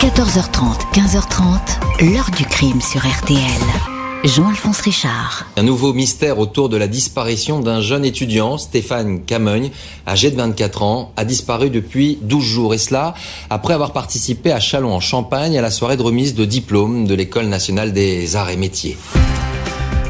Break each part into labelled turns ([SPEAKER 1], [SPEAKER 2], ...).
[SPEAKER 1] 14h30, 15h30, l'heure du crime sur RTL. Jean-Alphonse Richard.
[SPEAKER 2] Un nouveau mystère autour de la disparition d'un jeune étudiant, Stéphane Camogne, âgé de 24 ans, a disparu depuis 12 jours. Et cela après avoir participé à Chalon en Champagne à la soirée de remise de diplôme de l'École nationale des arts et métiers.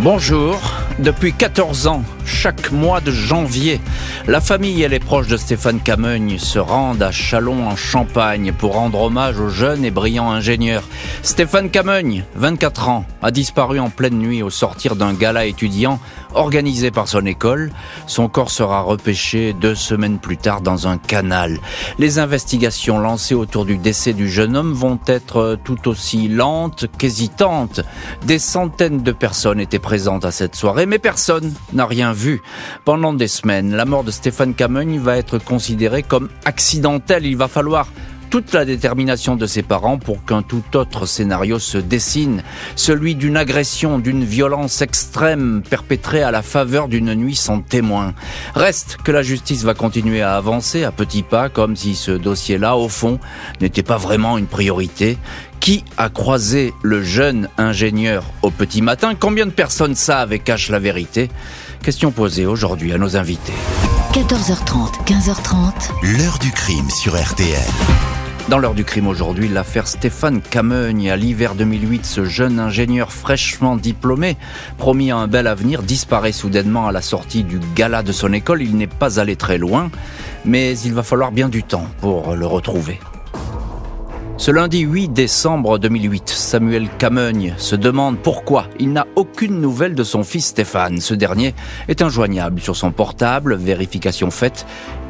[SPEAKER 3] Bonjour. Depuis 14 ans, chaque mois de janvier, la famille et les proches de Stéphane Camogne se rendent à Chalon en Champagne pour rendre hommage au jeune et brillant ingénieur. Stéphane Camogne, 24 ans, a disparu en pleine nuit au sortir d'un gala étudiant organisé par son école. Son corps sera repêché deux semaines plus tard dans un canal. Les investigations lancées autour du décès du jeune homme vont être tout aussi lentes qu'hésitantes. Des centaines de personnes étaient présentes à cette soirée, mais personne n'a rien vu. Pendant des semaines, la mort de Stéphane Camogne va être considérée comme accidentelle. Il va falloir toute la détermination de ses parents pour qu'un tout autre scénario se dessine, celui d'une agression, d'une violence extrême perpétrée à la faveur d'une nuit sans témoin. Reste que la justice va continuer à avancer à petits pas, comme si ce dossier-là, au fond, n'était pas vraiment une priorité. Qui a croisé le jeune ingénieur au petit matin? Combien de personnes savent et cachent la vérité? Question posée aujourd'hui à nos invités.
[SPEAKER 1] 14h30, 15h30.
[SPEAKER 4] L'heure du crime sur RTL.
[SPEAKER 3] Dans l'heure du crime aujourd'hui, l'affaire Stéphane Camogne. À l'hiver 2008, ce jeune ingénieur fraîchement diplômé, promis à un bel avenir, disparaît soudainement à la sortie du gala de son école. Il n'est pas allé très loin, mais il va falloir bien du temps pour le retrouver. Ce lundi 8 décembre 2008, Samuel Camogne se demande pourquoi il n'a aucune nouvelle de son fils Stéphane. Ce dernier est injoignable sur son portable, vérification faite,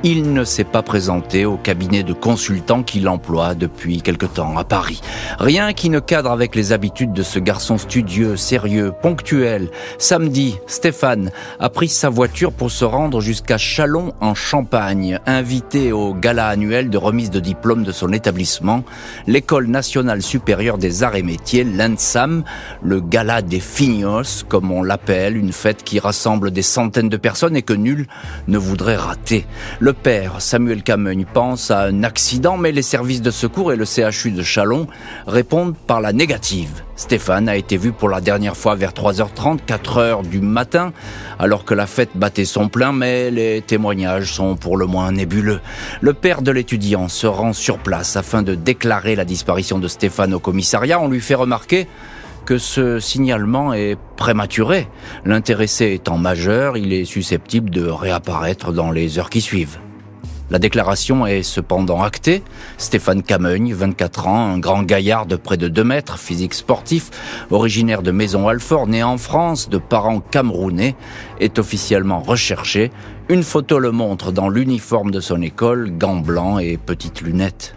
[SPEAKER 3] il ne s'est pas présenté au cabinet de consultant qu'il emploie depuis quelque temps à Paris. Rien qui ne cadre avec les habitudes de ce garçon studieux, sérieux, ponctuel. Samedi, Stéphane a pris sa voiture pour se rendre jusqu'à Chalon en Champagne, invité au gala annuel de remise de diplôme de son établissement, l'École nationale supérieure des arts et métiers, l'ENSAM, le gala des fignos, comme on l'appelle, une fête qui rassemble des centaines de personnes et que nul ne voudrait rater. Père, Samuel Camogne, pense à un accident, mais les services de secours et le CHU de Chalon répondent par la négative. Stéphane a été vu pour la dernière fois vers 3h30, 4h du matin, alors que la fête battait son plein, mais les témoignages sont pour le moins nébuleux. Le père de l'étudiant se rend sur place afin de déclarer la disparition de Stéphane au commissariat. On lui fait remarquer que ce signalement est prématuré. L'intéressé étant majeur, il est susceptible de réapparaître dans les heures qui suivent. La déclaration est cependant actée. Stéphane Camogne, 24 ans, un grand gaillard de près de 2 mètres, physique sportif, originaire de Maison-Alfort, né en France, de parents camerounais, est officiellement recherché. Une photo le montre dans l'uniforme de son école, gants blancs et petites lunettes.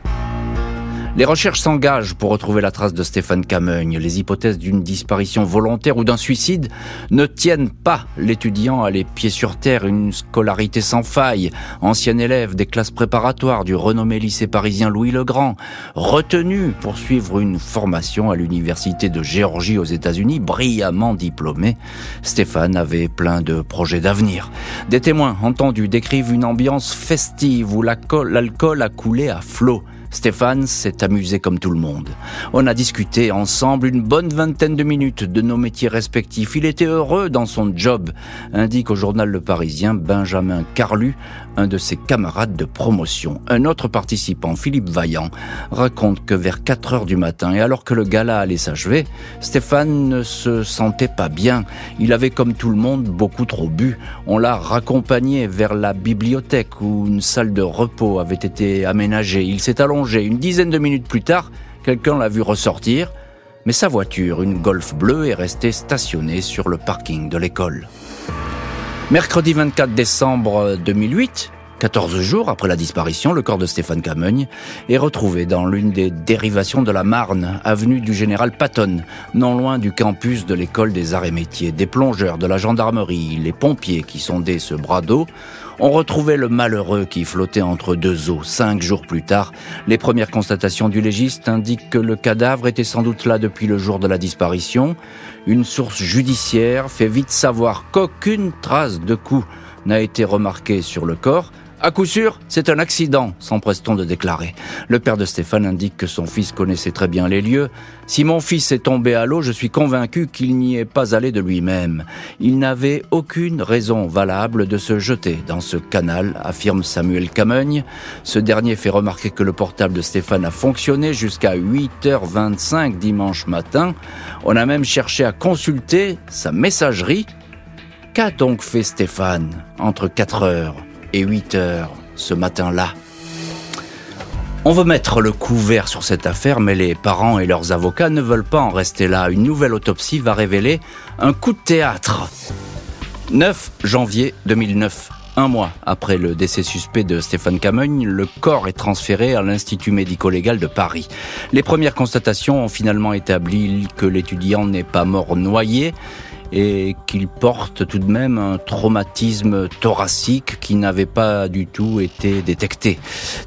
[SPEAKER 3] Les recherches s'engagent pour retrouver la trace de Stéphane Camogne. Les hypothèses d'une disparition volontaire ou d'un suicide ne tiennent pas l'étudiant à les pieds sur terre, une scolarité sans faille, ancien élève des classes préparatoires du renommé lycée parisien Louis le Grand, retenu pour suivre une formation à l'université de Géorgie aux États-Unis, brillamment diplômé. Stéphane avait plein de projets d'avenir. Des témoins entendus décrivent une ambiance festive où l'alcool a coulé à flot. Stéphane s'est amusé comme tout le monde. On a discuté ensemble une bonne vingtaine de minutes de nos métiers respectifs. Il était heureux dans son job, indique au journal Le Parisien Benjamin Carlu, un de ses camarades de promotion. Un autre participant, Philippe Vaillant, raconte que vers 4 heures du matin, et alors que le gala allait s'achever, Stéphane ne se sentait pas bien. Il avait, comme tout le monde, beaucoup trop bu. On l'a raccompagné vers la bibliothèque où une salle de repos avait été aménagée. Il s'est allongé une dizaine de minutes plus tard, quelqu'un l'a vu ressortir, mais sa voiture, une Golf bleue, est restée stationnée sur le parking de l'école. Mercredi 24 décembre 2008, 14 jours après la disparition, le corps de Stéphane Camogne est retrouvé dans l'une des dérivations de la Marne, avenue du Général Patton, non loin du campus de l'école des arts et métiers. Des plongeurs de la gendarmerie, les pompiers qui sondaient ce bras d'eau on retrouvait le malheureux qui flottait entre deux eaux. Cinq jours plus tard, les premières constatations du légiste indiquent que le cadavre était sans doute là depuis le jour de la disparition. Une source judiciaire fait vite savoir qu'aucune trace de coup n'a été remarquée sur le corps. À coup sûr, c'est un accident, s'empresse-t-on de déclarer. Le père de Stéphane indique que son fils connaissait très bien les lieux. Si mon fils est tombé à l'eau, je suis convaincu qu'il n'y est pas allé de lui-même. Il n'avait aucune raison valable de se jeter dans ce canal, affirme Samuel Camogne. Ce dernier fait remarquer que le portable de Stéphane a fonctionné jusqu'à 8h25 dimanche matin. On a même cherché à consulter sa messagerie. Qu'a donc fait Stéphane entre 4 heures? Et 8 heures ce matin-là. On veut mettre le couvert sur cette affaire, mais les parents et leurs avocats ne veulent pas en rester là. Une nouvelle autopsie va révéler un coup de théâtre. 9 janvier 2009. Un mois après le décès suspect de Stéphane Camogne, le corps est transféré à l'Institut médico-légal de Paris. Les premières constatations ont finalement établi que l'étudiant n'est pas mort noyé, et qu'il porte tout de même un traumatisme thoracique qui n'avait pas du tout été détecté.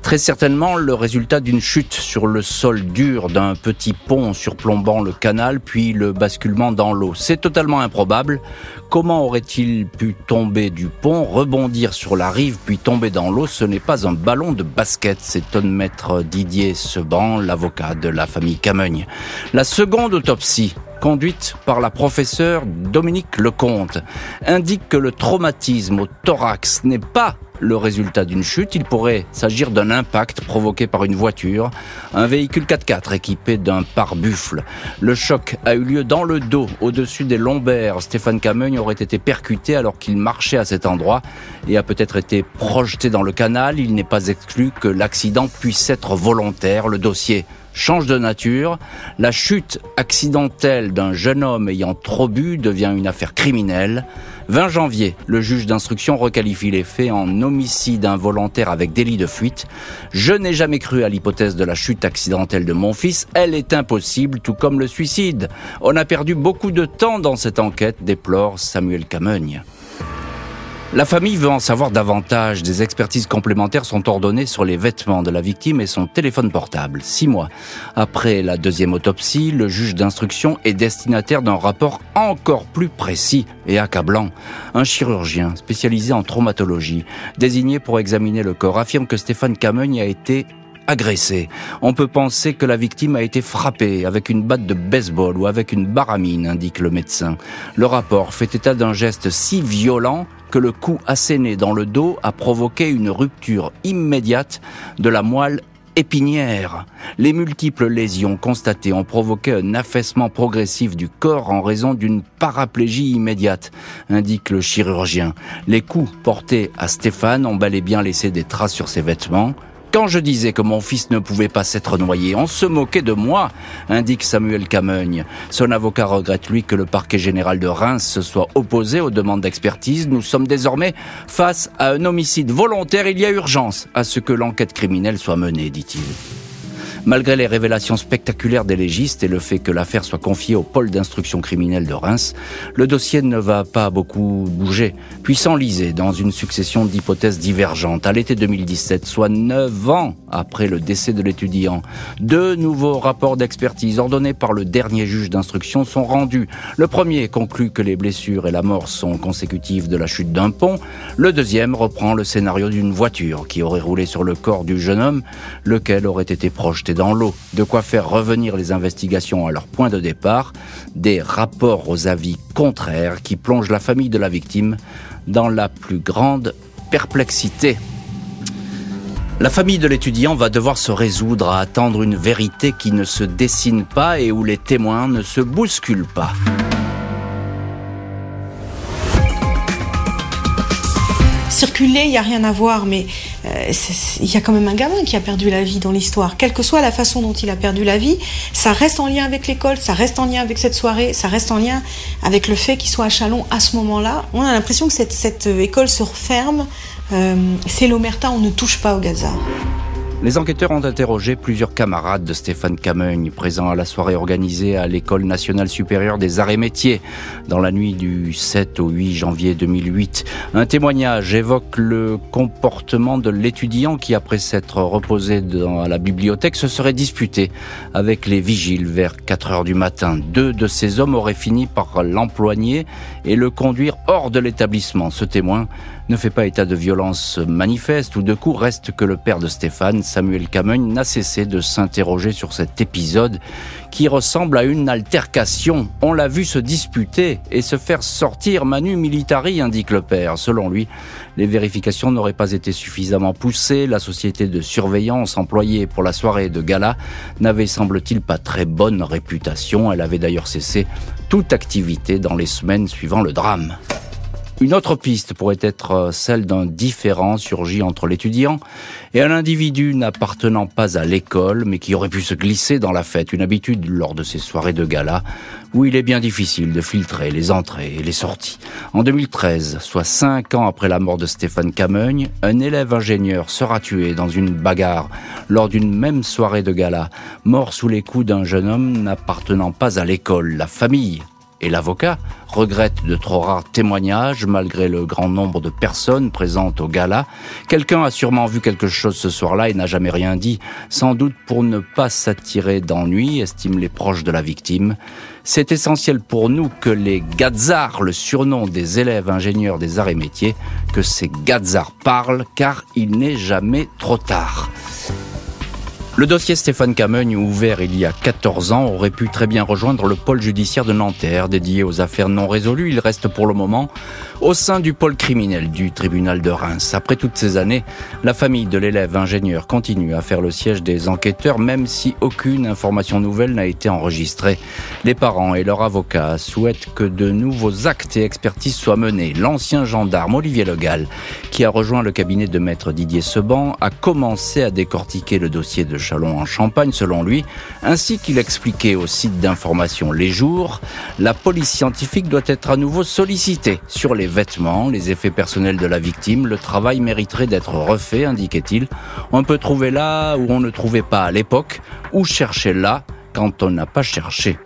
[SPEAKER 3] Très certainement le résultat d'une chute sur le sol dur d'un petit pont surplombant le canal puis le basculement dans l'eau. C'est totalement improbable. Comment aurait-il pu tomber du pont, rebondir sur la rive puis tomber dans l'eau? Ce n'est pas un ballon de basket, s'étonne maître Didier Seban, l'avocat de la famille Camogne. La seconde autopsie conduite par la professeure Dominique Lecomte, indique que le traumatisme au thorax n'est pas le résultat d'une chute, il pourrait s'agir d'un impact provoqué par une voiture, un véhicule 4x4 équipé d'un pare-buffle. Le choc a eu lieu dans le dos, au-dessus des lombaires. Stéphane Camogne aurait été percuté alors qu'il marchait à cet endroit et a peut-être été projeté dans le canal. Il n'est pas exclu que l'accident puisse être volontaire. Le dossier change de nature. La chute accidentelle d'un jeune homme ayant trop bu devient une affaire criminelle. 20 janvier, le juge d'instruction requalifie les faits en homicide involontaire avec délit de fuite. Je n'ai jamais cru à l'hypothèse de la chute accidentelle de mon fils. Elle est impossible, tout comme le suicide. On a perdu beaucoup de temps dans cette enquête, déplore Samuel Camogne. La famille veut en savoir davantage. Des expertises complémentaires sont ordonnées sur les vêtements de la victime et son téléphone portable. Six mois après la deuxième autopsie, le juge d'instruction est destinataire d'un rapport encore plus précis et accablant. Un chirurgien spécialisé en traumatologie, désigné pour examiner le corps, affirme que Stéphane Camogne a été agressé. On peut penser que la victime a été frappée avec une batte de baseball ou avec une baramine, indique le médecin. Le rapport fait état d'un geste si violent que le coup asséné dans le dos a provoqué une rupture immédiate de la moelle épinière. Les multiples lésions constatées ont provoqué un affaissement progressif du corps en raison d'une paraplégie immédiate, indique le chirurgien. Les coups portés à Stéphane ont bel et bien laissé des traces sur ses vêtements. Quand je disais que mon fils ne pouvait pas s'être noyé, on se moquait de moi, indique Samuel Camogne. Son avocat regrette, lui, que le parquet général de Reims se soit opposé aux demandes d'expertise. Nous sommes désormais face à un homicide volontaire. Il y a urgence à ce que l'enquête criminelle soit menée, dit-il. Malgré les révélations spectaculaires des légistes et le fait que l'affaire soit confiée au pôle d'instruction criminelle de Reims, le dossier ne va pas beaucoup bouger, puis s'enliser dans une succession d'hypothèses divergentes. À l'été 2017, soit neuf ans après le décès de l'étudiant, deux nouveaux rapports d'expertise ordonnés par le dernier juge d'instruction sont rendus. Le premier conclut que les blessures et la mort sont consécutives de la chute d'un pont. Le deuxième reprend le scénario d'une voiture qui aurait roulé sur le corps du jeune homme, lequel aurait été projeté dans l'eau, de quoi faire revenir les investigations à leur point de départ, des rapports aux avis contraires qui plongent la famille de la victime dans la plus grande perplexité. La famille de l'étudiant va devoir se résoudre à attendre une vérité qui ne se dessine pas et où les témoins ne se bousculent pas.
[SPEAKER 4] Circuler, il n'y a rien à voir, mais euh, il y a quand même un gamin qui a perdu la vie dans l'histoire. Quelle que soit la façon dont il a perdu la vie, ça reste en lien avec l'école, ça reste en lien avec cette soirée, ça reste en lien avec le fait qu'il soit à Chalon à ce moment-là. On a l'impression que cette, cette école se referme. Euh, c'est l'omerta, on ne touche pas au Gaza.
[SPEAKER 3] Les enquêteurs ont interrogé plusieurs camarades de Stéphane Camogne, présents à la soirée organisée à l'École nationale supérieure des arts et métiers dans la nuit du 7 au 8 janvier 2008. Un témoignage évoque le comportement de l'étudiant qui, après s'être reposé dans la bibliothèque, se serait disputé avec les vigiles vers 4 heures du matin. Deux de ces hommes auraient fini par l'emploigner et le conduire hors de l'établissement. Ce témoin ne fait pas état de violence manifeste ou de coups, reste que le père de Stéphane, Samuel Camogne, n'a cessé de s'interroger sur cet épisode qui ressemble à une altercation. On l'a vu se disputer et se faire sortir Manu Militari, indique le père. Selon lui, les vérifications n'auraient pas été suffisamment poussées. La société de surveillance employée pour la soirée de gala n'avait, semble-t-il, pas très bonne réputation. Elle avait d'ailleurs cessé toute activité dans les semaines suivant le drame. Une autre piste pourrait être euh, celle d'un différend surgi entre l'étudiant et un individu n'appartenant pas à l'école, mais qui aurait pu se glisser dans la fête, une habitude lors de ces soirées de gala, où il est bien difficile de filtrer les entrées et les sorties. En 2013, soit cinq ans après la mort de Stéphane Camogne, un élève ingénieur sera tué dans une bagarre lors d'une même soirée de gala, mort sous les coups d'un jeune homme n'appartenant pas à l'école. La famille et l'avocat regrette de trop rares témoignages malgré le grand nombre de personnes présentes au gala. Quelqu'un a sûrement vu quelque chose ce soir-là et n'a jamais rien dit, sans doute pour ne pas s'attirer d'ennui, estiment les proches de la victime. C'est essentiel pour nous que les Gazars, le surnom des élèves ingénieurs des arts et métiers, que ces Gazars parlent car il n'est jamais trop tard. Le dossier Stéphane Camogne, ouvert il y a 14 ans, aurait pu très bien rejoindre le pôle judiciaire de Nanterre, dédié aux affaires non résolues. Il reste pour le moment au sein du pôle criminel du tribunal de Reims. Après toutes ces années, la famille de l'élève ingénieur continue à faire le siège des enquêteurs, même si aucune information nouvelle n'a été enregistrée. Les parents et leurs avocats souhaitent que de nouveaux actes et expertises soient menés. L'ancien gendarme Olivier Legal, qui a rejoint le cabinet de maître Didier Seban, a commencé à décortiquer le dossier de Chalon en Champagne, selon lui, ainsi qu'il expliquait au site d'information Les Jours, la police scientifique doit être à nouveau sollicitée sur les vêtements, les effets personnels de la victime. Le travail mériterait d'être refait, indiquait-il. On peut trouver là où on ne trouvait pas à l'époque, ou chercher là quand on n'a pas cherché.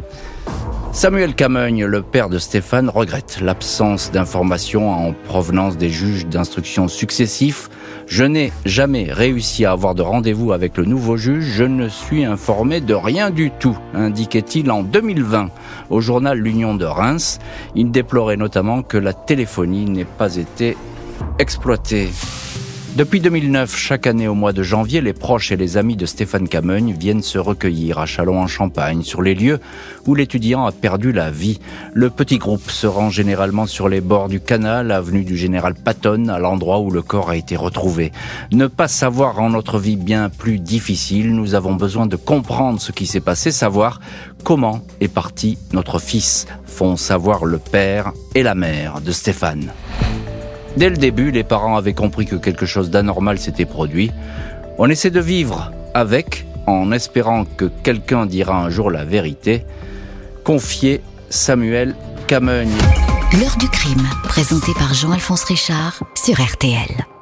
[SPEAKER 3] Samuel Camogne, le père de Stéphane, regrette l'absence d'informations en provenance des juges d'instruction successifs. Je n'ai jamais réussi à avoir de rendez-vous avec le nouveau juge, je ne suis informé de rien du tout, indiquait-il en 2020 au journal L'Union de Reims. Il déplorait notamment que la téléphonie n'ait pas été exploitée. Depuis 2009, chaque année au mois de janvier, les proches et les amis de Stéphane Camogne viennent se recueillir à Châlons-en-Champagne, sur les lieux où l'étudiant a perdu la vie. Le petit groupe se rend généralement sur les bords du canal, avenue du Général Patton, à l'endroit où le corps a été retrouvé. Ne pas savoir rend notre vie bien plus difficile. Nous avons besoin de comprendre ce qui s'est passé, savoir comment est parti notre fils, font savoir le père et la mère de Stéphane. Dès le début, les parents avaient compris que quelque chose d'anormal s'était produit. On essaie de vivre avec, en espérant que quelqu'un dira un jour la vérité. Confié Samuel Camogne.
[SPEAKER 1] L'heure du crime, présenté par Jean-Alphonse Richard sur RTL.